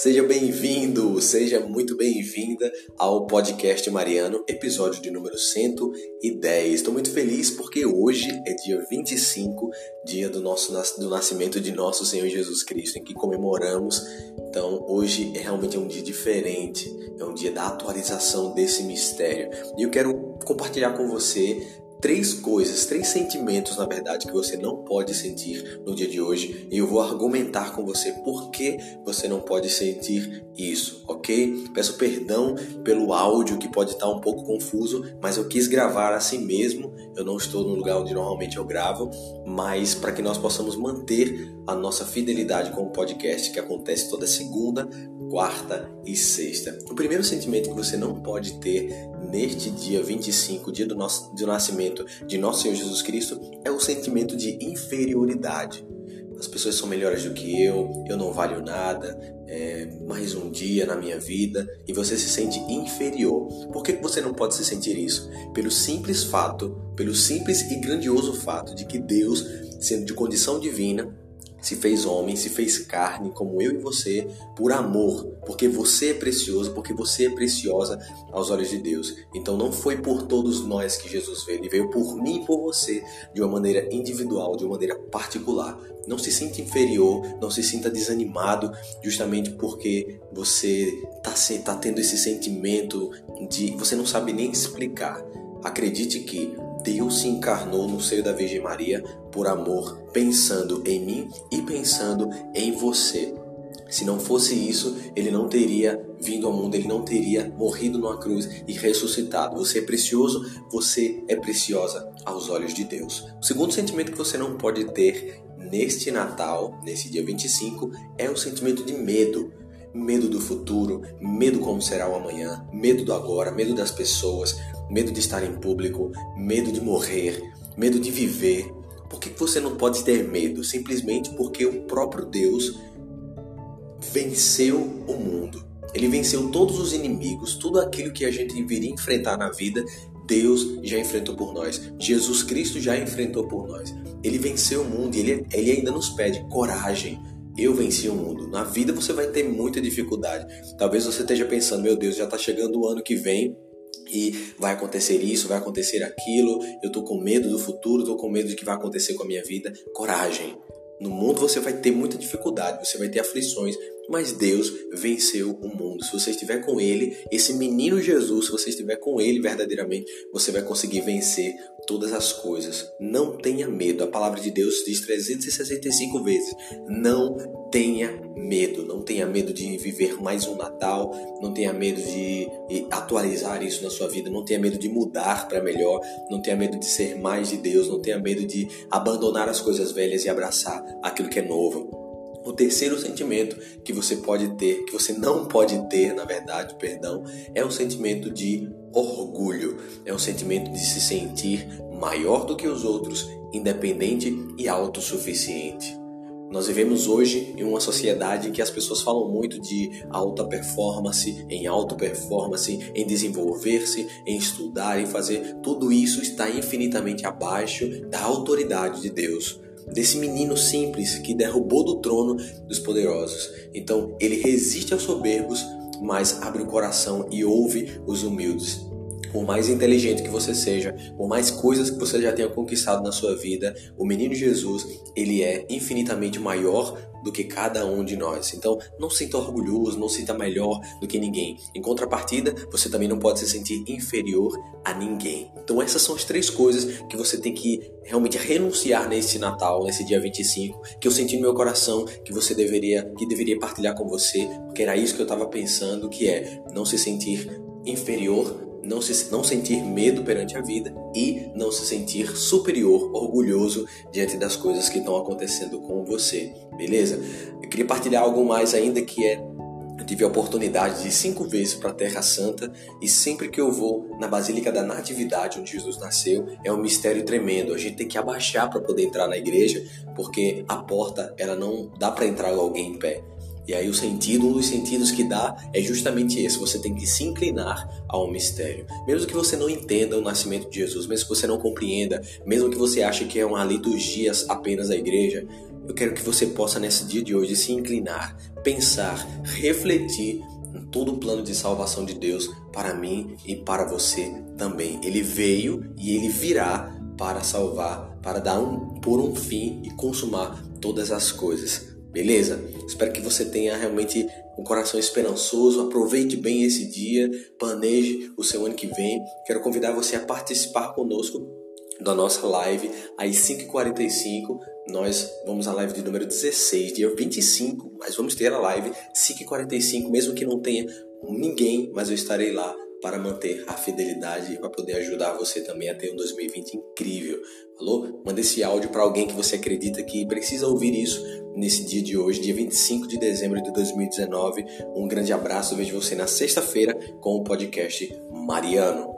Seja bem-vindo, seja muito bem-vinda ao podcast Mariano, episódio de número 110. Estou muito feliz porque hoje é dia 25, dia do nosso do nascimento de nosso Senhor Jesus Cristo, em que comemoramos. Então, hoje é realmente um dia diferente, é um dia da atualização desse mistério. E eu quero compartilhar com você três coisas, três sentimentos, na verdade, que você não pode sentir no dia de hoje e eu vou argumentar com você por que você não pode sentir isso, ok? Peço perdão pelo áudio que pode estar um pouco confuso, mas eu quis gravar assim mesmo. Eu não estou no lugar onde normalmente eu gravo, mas para que nós possamos manter a nossa fidelidade com o podcast que acontece toda segunda, quarta e sexta. O primeiro sentimento que você não pode ter neste dia 25, dia do, nosso, do nascimento de nosso Senhor Jesus Cristo, é o sentimento de inferioridade. As pessoas são melhores do que eu, eu não valho nada, é mais um dia na minha vida e você se sente inferior. Por que você não pode se sentir isso? Pelo simples fato, pelo simples e grandioso fato de que Deus, sendo de condição divina, se fez homem, se fez carne, como eu e você, por amor, porque você é precioso, porque você é preciosa aos olhos de Deus. Então não foi por todos nós que Jesus veio, ele veio por mim e por você, de uma maneira individual, de uma maneira particular. Não se sinta inferior, não se sinta desanimado, justamente porque você está tá tendo esse sentimento de você não sabe nem explicar. Acredite que Deus se encarnou no seio da Virgem Maria por amor, pensando em mim e pensando em você. Se não fosse isso, ele não teria vindo ao mundo, ele não teria morrido numa cruz e ressuscitado. Você é precioso, você é preciosa aos olhos de Deus. O segundo sentimento que você não pode ter neste Natal, nesse dia 25, é o sentimento de medo medo do futuro, medo como será o amanhã, medo do agora, medo das pessoas, medo de estar em público, medo de morrer, medo de viver. Por que você não pode ter medo? Simplesmente porque o próprio Deus venceu o mundo. Ele venceu todos os inimigos, tudo aquilo que a gente viria enfrentar na vida, Deus já enfrentou por nós. Jesus Cristo já enfrentou por nós. Ele venceu o mundo e ele, ele ainda nos pede coragem, eu venci o mundo. Na vida você vai ter muita dificuldade. Talvez você esteja pensando, meu Deus, já está chegando o ano que vem e vai acontecer isso, vai acontecer aquilo. Eu estou com medo do futuro, estou com medo de que vai acontecer com a minha vida. Coragem. No mundo você vai ter muita dificuldade, você vai ter aflições, mas Deus venceu o mundo. Se você estiver com Ele, esse menino Jesus, se você estiver com Ele verdadeiramente, você vai conseguir vencer todas as coisas. Não tenha medo. A palavra de Deus diz 365 vezes: não tenha medo. Não tenha medo de viver mais um Natal. Não tenha medo de atualizar isso na sua vida. Não tenha medo de mudar para melhor. Não tenha medo de ser mais de Deus. Não tenha medo de abandonar as coisas velhas e abraçar aquilo que é novo. O terceiro sentimento que você pode ter, que você não pode ter, na verdade, perdão, é o sentimento de orgulho. É um sentimento de se sentir maior do que os outros, independente e autossuficiente. Nós vivemos hoje em uma sociedade em que as pessoas falam muito de alta performance, em alta performance, em desenvolver-se, em estudar, em fazer. Tudo isso está infinitamente abaixo da autoridade de Deus desse menino simples que derrubou do trono dos poderosos. Então ele resiste aos soberbos, mas abre o coração e ouve os humildes. Por mais inteligente que você seja, por mais coisas que você já tenha conquistado na sua vida, o menino Jesus, ele é infinitamente maior do que cada um de nós. Então, não sinta orgulhoso, não sinta melhor do que ninguém. Em contrapartida, você também não pode se sentir inferior a ninguém. Então, essas são as três coisas que você tem que realmente renunciar nesse Natal, nesse dia 25, que eu senti no meu coração que você deveria, que deveria partilhar com você, porque era isso que eu estava pensando, que é não se sentir inferior não, se, não sentir medo perante a vida e não se sentir superior, orgulhoso diante das coisas que estão acontecendo com você, beleza? Eu queria partilhar algo mais ainda que é tive a oportunidade de ir cinco vezes para a Terra Santa e sempre que eu vou na Basílica da Natividade, onde Jesus nasceu, é um mistério tremendo. A gente tem que abaixar para poder entrar na igreja, porque a porta ela não dá para entrar alguém em pé. E aí o sentido, um dos sentidos que dá é justamente esse. Você tem que se inclinar ao mistério. Mesmo que você não entenda o nascimento de Jesus, mesmo que você não compreenda, mesmo que você ache que é uma liturgia apenas da igreja, eu quero que você possa nesse dia de hoje se inclinar, pensar, refletir em todo o plano de salvação de Deus para mim e para você também. Ele veio e ele virá para salvar, para dar um por um fim e consumar todas as coisas. Beleza? Espero que você tenha realmente um coração esperançoso. Aproveite bem esse dia, planeje o seu ano que vem. Quero convidar você a participar conosco da nossa live às 5h45. Nós vamos à live de número 16, dia 25, mas vamos ter a live 5h45, mesmo que não tenha ninguém, mas eu estarei lá para manter a fidelidade e para poder ajudar você também a ter um 2020 incrível. Falou? Manda esse áudio para alguém que você acredita que precisa ouvir isso nesse dia de hoje, dia 25 de dezembro de 2019. Um grande abraço, vejo você na sexta-feira com o podcast Mariano.